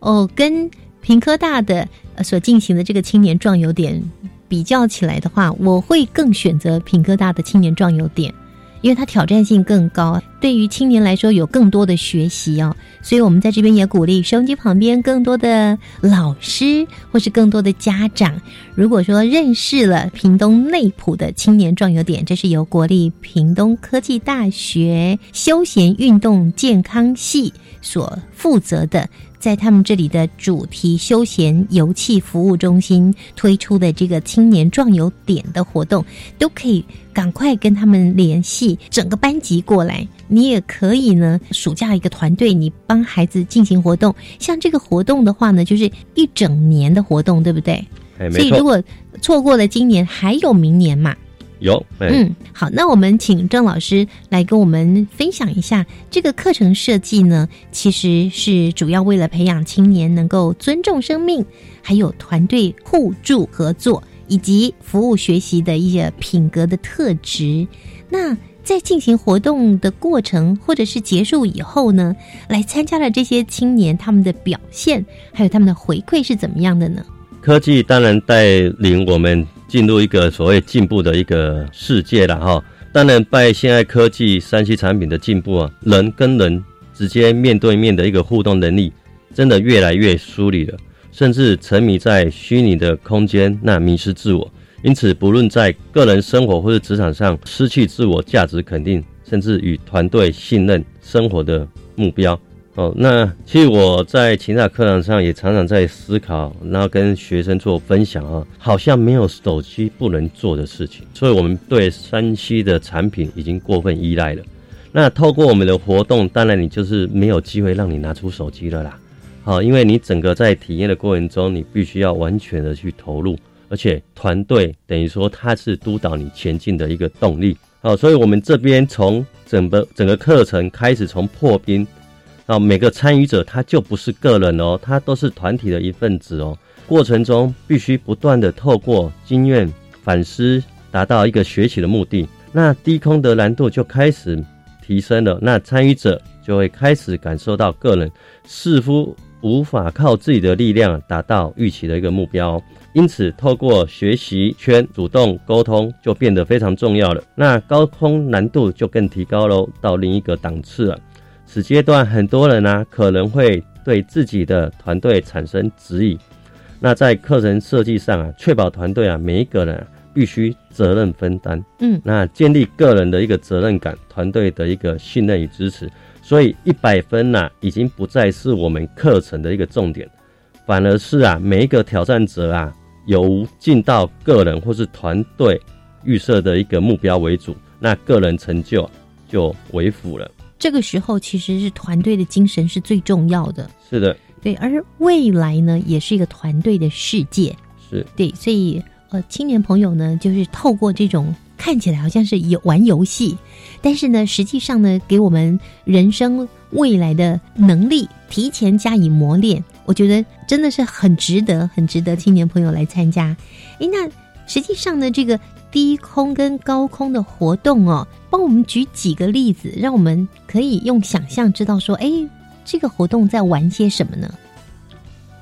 哦，跟平科大的所进行的这个青年壮游点比较起来的话，我会更选择平科大的青年壮游点。因为它挑战性更高，对于青年来说有更多的学习哦，所以我们在这边也鼓励收音机旁边更多的老师或是更多的家长，如果说认识了屏东内埔的青年壮游点，这是由国立屏东科技大学休闲运动健康系所负责的。在他们这里的主题休闲游憩服务中心推出的这个青年壮游点的活动，都可以赶快跟他们联系，整个班级过来。你也可以呢，暑假一个团队，你帮孩子进行活动。像这个活动的话呢，就是一整年的活动，对不对？所以如果错过了今年，还有明年嘛。有，嗯，好，那我们请郑老师来跟我们分享一下这个课程设计呢，其实是主要为了培养青年能够尊重生命，还有团队互助合作以及服务学习的一些品格的特质。那在进行活动的过程或者是结束以后呢，来参加的这些青年，他们的表现还有他们的回馈是怎么样的呢？科技当然带领我们进入一个所谓进步的一个世界了哈。当然，拜现在科技三 C 产品的进步啊，人跟人直接面对面的一个互动能力，真的越来越疏离了，甚至沉迷在虚拟的空间，那迷失自我。因此，不论在个人生活或者职场上，失去自我价值肯定，甚至与团队信任生活的目标。哦，那其实我在其他课堂上也常常在思考，然后跟学生做分享啊，好像没有手机不能做的事情。所以，我们对山西的产品已经过分依赖了。那透过我们的活动，当然你就是没有机会让你拿出手机了啦。好，因为你整个在体验的过程中，你必须要完全的去投入，而且团队等于说它是督导你前进的一个动力。好，所以我们这边从整个整个课程开始，从破冰。啊，每个参与者他就不是个人哦，他都是团体的一份子哦。过程中必须不断的透过经验反思，达到一个学习的目的。那低空的难度就开始提升了，那参与者就会开始感受到个人似乎无法靠自己的力量达到预期的一个目标。因此，透过学习圈主动沟通就变得非常重要了。那高空难度就更提高喽，到另一个档次了。此阶段，很多人呢可能会对自己的团队产生质疑。那在课程设计上啊，确保团队啊每一个人必须责任分担。嗯，那建立个人的一个责任感，团队的一个信任与支持。所以一百分呢，已经不再是我们课程的一个重点，反而是啊每一个挑战者啊，由尽到个人或是团队预设的一个目标为主，那个人成就就为辅了。这个时候其实是团队的精神是最重要的，是的，对。而未来呢，也是一个团队的世界，是对。所以，呃，青年朋友呢，就是透过这种看起来好像是游玩游戏，但是呢，实际上呢，给我们人生未来的能力提前加以磨练，我觉得真的是很值得，很值得青年朋友来参加。诶，那实际上呢，这个。低空跟高空的活动哦，帮我们举几个例子，让我们可以用想象知道说，哎，这个活动在玩些什么呢？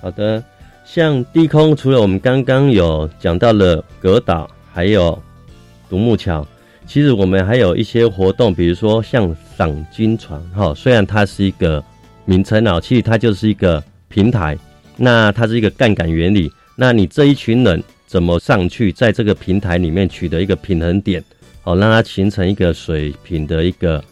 好的，像低空，除了我们刚刚有讲到了格岛，还有独木桥，其实我们还有一些活动，比如说像赏金船哈，虽然它是一个名称啊，其实它就是一个平台，那它是一个杠杆原理，那你这一群人。怎么上去，在这个平台里面取得一个平衡点，好让它形成一个水平的一个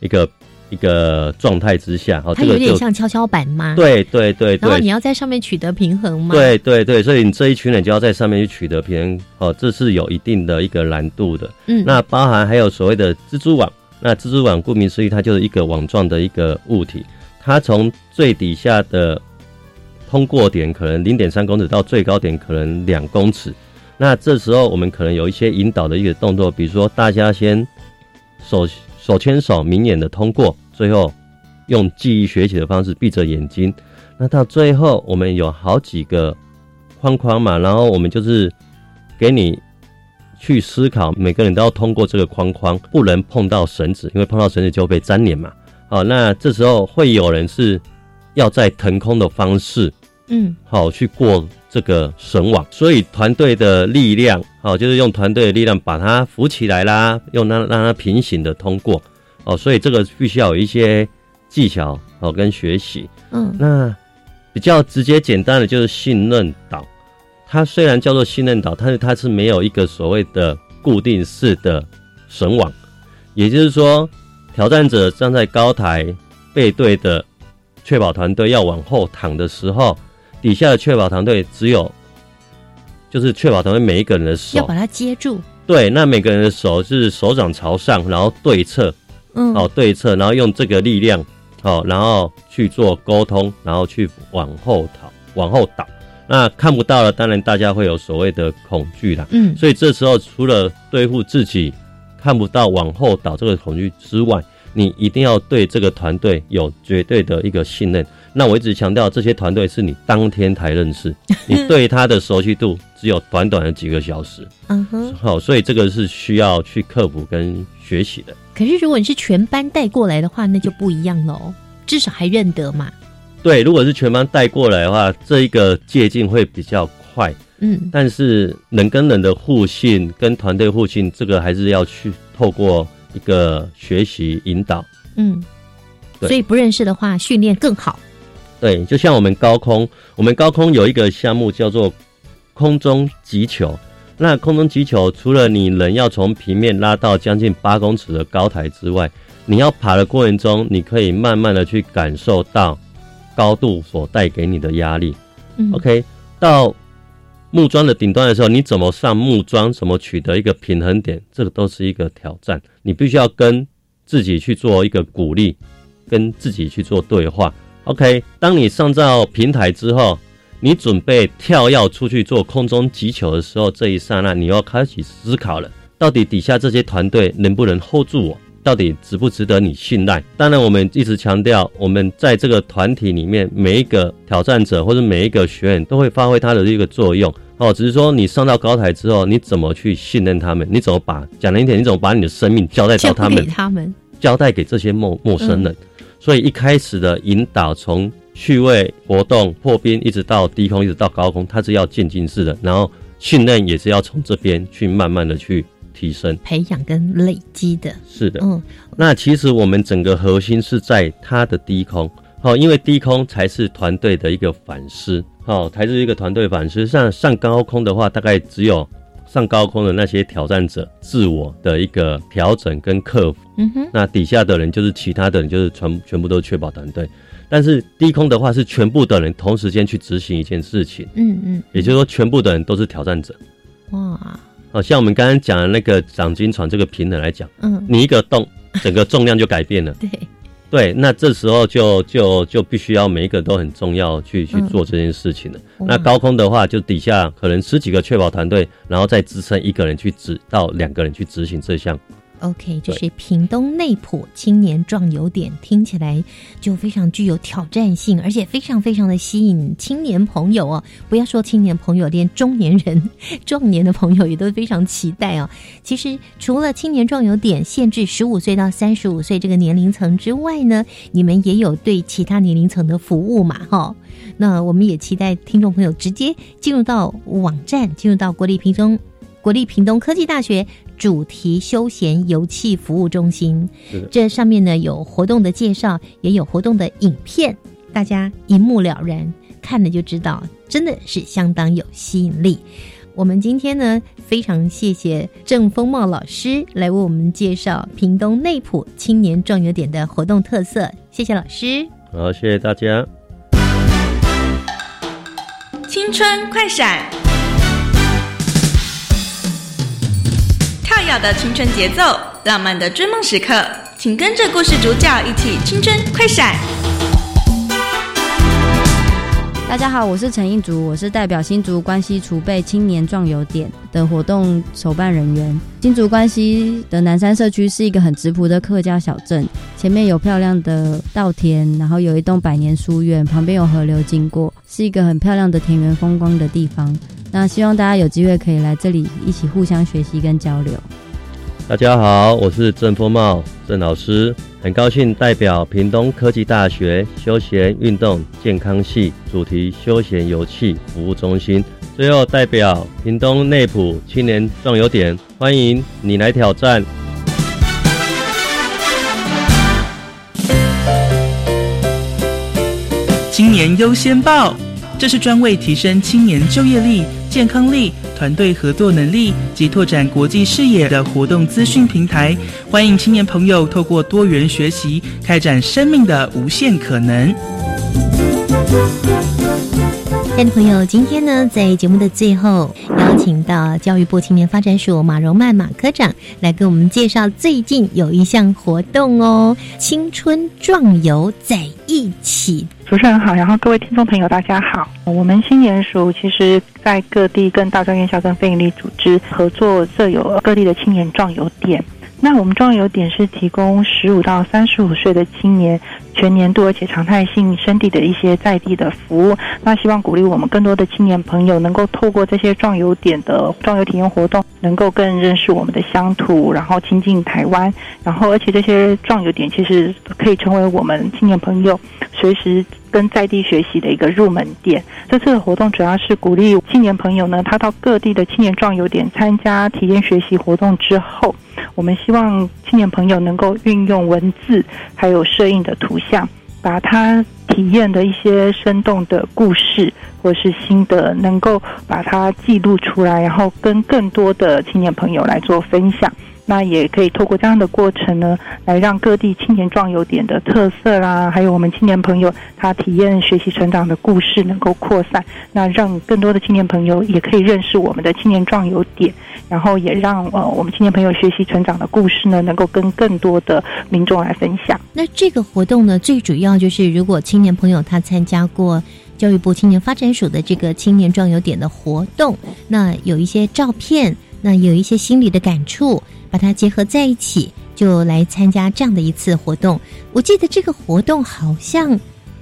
一个一个状态之下，好，它有点像跷跷板吗？对对对对。然后你要在上面取得平衡吗？对对对，所以你这一群人就要在上面去取得平衡，哦，这是有一定的一个难度的。嗯，那包含还有所谓的蜘蛛网，那蜘蛛网顾名思义，它就是一个网状的一个物体，它从最底下的。通过点可能零点三公尺到最高点可能两公尺，那这时候我们可能有一些引导的一个动作，比如说大家先手手牵手明眼的通过，最后用记忆学习的方式闭着眼睛，那到最后我们有好几个框框嘛，然后我们就是给你去思考，每个人都要通过这个框框，不能碰到绳子，因为碰到绳子就被粘连嘛。好，那这时候会有人是。要在腾空的方式，嗯，好去过这个绳网，所以团队的力量，哦就是用团队的力量把它扶起来啦，用它让它平行的通过，哦，所以这个必须要有一些技巧，哦跟学习，嗯，那比较直接简单的就是信任岛，它虽然叫做信任岛，但是它是没有一个所谓的固定式的绳网，也就是说，挑战者站在高台背对的。确保团队要往后躺的时候，底下的确保团队只有，就是确保团队每一个人的手要把它接住。对，那每个人的手是手掌朝上，然后对侧，嗯，哦对侧，然后用这个力量，好，然后去做沟通，然后去往后倒，往后倒。那看不到了，当然大家会有所谓的恐惧啦。嗯，所以这时候除了对付自己看不到往后倒这个恐惧之外，你一定要对这个团队有绝对的一个信任。那我一直强调，这些团队是你当天才认识，你对他的熟悉度只有短短的几个小时。嗯哼，好，所以这个是需要去克服跟学习的。可是如果你是全班带过来的话，那就不一样喽，至少还认得嘛。对，如果是全班带过来的话，这一个借镜会比较快。嗯，但是人跟人的互信跟团队互信，这个还是要去透过一个学习引导。嗯，所以不认识的话，训练更好。对，就像我们高空，我们高空有一个项目叫做空中击球。那空中击球，除了你人要从平面拉到将近八公尺的高台之外，你要爬的过程中，你可以慢慢的去感受到高度所带给你的压力。嗯 OK，到木桩的顶端的时候，你怎么上木桩，怎么取得一个平衡点，这个都是一个挑战。你必须要跟自己去做一个鼓励，跟自己去做对话。OK，当你上到平台之后，你准备跳跃出去做空中击球的时候，这一刹那你要开始思考了：到底底下这些团队能不能 hold 住我？到底值不值得你信赖？当然，我们一直强调，我们在这个团体里面，每一个挑战者或者每一个学员都会发挥他的一个作用。哦，只是说你上到高台之后，你怎么去信任他们？你怎么把讲难一点，你怎么把你的生命交代到他们？他们，交代给这些陌陌生人。所以一开始的引导，从趣味活动、破冰，一直到低空，一直到高空，它是要渐进式的。然后信任也是要从这边去慢慢的去提升。培养跟累积的。是的，嗯，那其实我们整个核心是在它的低空，哦，因为低空才是团队的一个反思，哦，才是一个团队反思。上上高空的话，大概只有上高空的那些挑战者自我的一个调整跟克服，嗯哼，那底下的人就是其他的人，就是全全部都确保团队。但是低空的话，是全部的人同时间去执行一件事情，嗯嗯，也就是说，全部的人都是挑战者。哇，哦，像我们刚刚讲的那个掌金床这个平衡来讲，嗯你一个动，整个重量就改变了。对，对，那这时候就就就必须要每一个都很重要去去嗯做这件事情了。哇那高空的话，就底下可能十几个确保团队，然后再支撑一个人去执到两个人去执行这项。OK，这是屏东内埔青年壮游点，听起来就非常具有挑战性，而且非常非常的吸引青年朋友哦。不要说青年朋友，连中年人、壮年的朋友也都非常期待哦。其实除了青年壮游点限制十五岁到三十五岁这个年龄层之外呢，你们也有对其他年龄层的服务嘛，哈、那我们也期待听众朋友直接进入到网站，进入到国立屏东国立屏东科技大学主题休闲游憩服务中心。这上面呢有活动的介绍，也有活动的影片，大家一目了然，看了就知道，真的是相当有吸引力。我们今天呢，非常谢谢郑风茂老师来为我们介绍屏东内埔青年壮游点的活动特色，谢谢老师。好，谢谢大家。青春快闪，跳跃的青春节奏，浪漫的追梦时刻，请跟着故事主角一起青春快闪。大家好，我是陈映竹，我是代表新竹关西储备青年壮游点的活动筹办人员。新竹关西的南山社区是一个很质朴的客家小镇，前面有漂亮的稻田，然后有一栋百年书院，旁边有河流经过，是一个很漂亮的田园风光的地方。那希望大家有机会可以来这里一起互相学习跟交流。大家好，我是郑风茂郑老师，很高兴代表屏东科技大学休闲运动健康系主题休闲游憩服务中心，最后代表屏东内埔青年壮游点，欢迎你来挑战。青年优先报，这是专为提升青年就业力、健康力、团队合作能力及拓展国际视野的活动资讯平台。欢迎青年朋友透过多元学习，开展生命的无限可能。亲爱的朋友，今天呢，在节目的最后，邀请到教育部青年发展署马荣曼马科长来给我们介绍最近有一项活动哦——青春壮游在一起。主持人好，然后各位听众朋友大家好。我们新年署其实在各地跟大专院校跟非营利组织合作，设有各地的青年壮游点。那我们壮游点是提供十五到三十五岁的青年全年度而且常态性生地的一些在地的服务。那希望鼓励我们更多的青年朋友能够透过这些壮游点的壮游体验活动，能够更认识我们的乡土，然后亲近台湾。然后而且这些壮游点其实可以成为我们青年朋友随时跟在地学习的一个入门点。这次的活动主要是鼓励青年朋友呢，他到各地的青年壮游点参加体验学习活动之后。我们希望青年朋友能够运用文字，还有摄影的图像，把他体验的一些生动的故事或是心得，能够把它记录出来，然后跟更多的青年朋友来做分享。那也可以透过这样的过程呢，来让各地青年壮游点的特色啦，还有我们青年朋友他体验学习成长的故事能够扩散，那让更多的青年朋友也可以认识我们的青年壮游点。然后也让呃我们青年朋友学习成长的故事呢，能够跟更多的民众来分享。那这个活动呢，最主要就是如果青年朋友他参加过教育部青年发展署的这个青年壮游点的活动，那有一些照片，那有一些心理的感触，把它结合在一起，就来参加这样的一次活动。我记得这个活动好像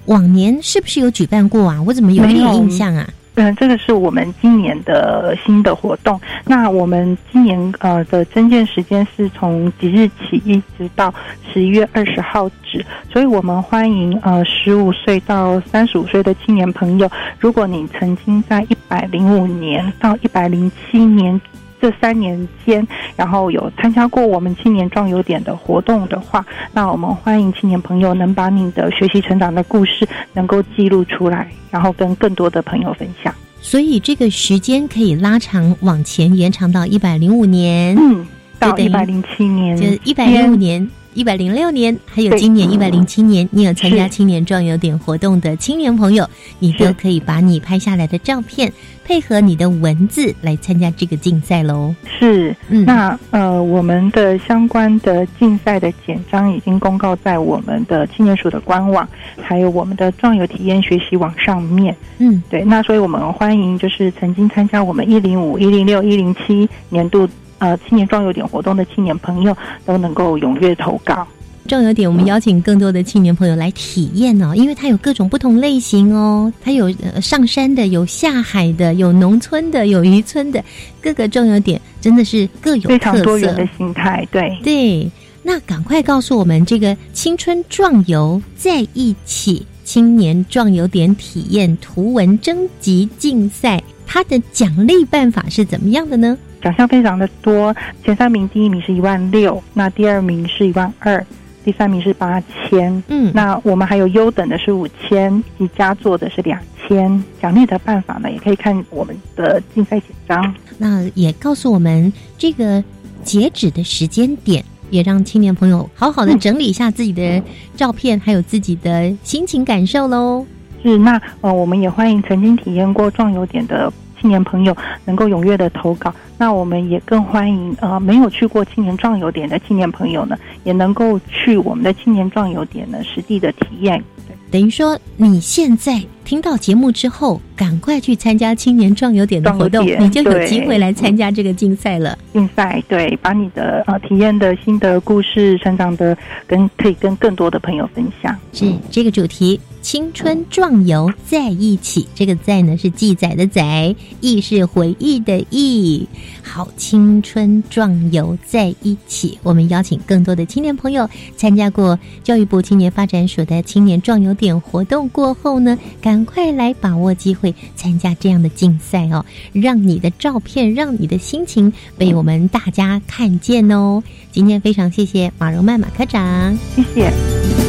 往年是不是有举办过啊？我怎么有点印象啊？嗯，这个是我们今年的新的活动。那我们今年呃的增建时间是从即日起一直到十一月二十号止，所以我们欢迎呃十五岁到三十五岁的青年朋友。如果你曾经在一百零五年到一百零七年这三年间，然后有参加过我们青年壮游点的活动的话，那我们欢迎青年朋友能把你的学习成长的故事能够记录出来。然后跟更多的朋友分享，所以这个时间可以拉长，往前延长到一百零五年，嗯，到一百零七年，就一百零五年。一百零六年，还有今年一百零七年，你有参加青年壮游点活动的青年朋友，你都可以把你拍下来的照片配合你的文字来参加这个竞赛喽。是，嗯那呃，我们的相关的竞赛的简章已经公告在我们的青年署的官网，还有我们的壮游体验学习网上面。嗯，对，那所以我们欢迎就是曾经参加我们一零五、一零六、一零七年度。呃，青年壮游点活动的青年朋友都能够踊跃投稿。壮游点，我们邀请更多的青年朋友来体验哦，因为它有各种不同类型哦，它有上山的，有下海的，有农村的，有渔村的，各个壮游点真的是各有非常多元的心态。对对，那赶快告诉我们，这个青春壮游在一起青年壮游点体验图文征集竞赛，它的奖励办法是怎么样的呢？奖项非常的多，前三名第一名是一万六，那第二名是一万二，第三名是八千，嗯，那我们还有优等的是五千，以及佳作的是两千。奖励的办法呢，也可以看我们的竞赛简章。那也告诉我们这个截止的时间点，也让青年朋友好好的整理一下自己的照片，还有自己的心情感受喽。是，那呃，我们也欢迎曾经体验过壮游点的。青年朋友能够踊跃的投稿，那我们也更欢迎呃没有去过青年壮游点的青年朋友呢，也能够去我们的青年壮游点呢实地的体验。等于说，你现在听到节目之后，赶快去参加青年壮游点的活动，你就有机会来参加这个竞赛了。竞赛对，把你的呃体验的心得、故事、成长的，跟可以跟更多的朋友分享。是这个主题。青春壮游在一起，这个“在”呢是记载的“载”，“忆”是回忆的“忆”。好，青春壮游在一起，我们邀请更多的青年朋友参加过教育部青年发展署的青年壮游点活动过后呢，赶快来把握机会参加这样的竞赛哦，让你的照片，让你的心情被我们大家看见哦。今天非常谢谢马荣曼马科长，谢谢。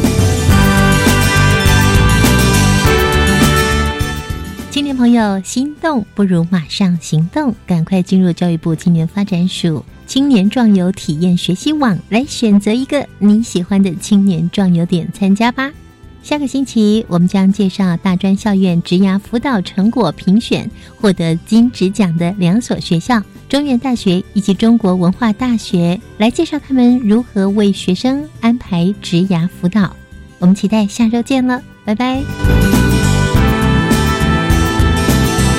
朋友，心动不如马上行动，赶快进入教育部青年发展署青年壮游体验学习网，来选择一个你喜欢的青年壮游点参加吧。下个星期，我们将介绍大专校院职涯辅导成果评选获得金质奖的两所学校——中原大学以及中国文化大学，来介绍他们如何为学生安排职涯辅导。我们期待下周见了，拜拜。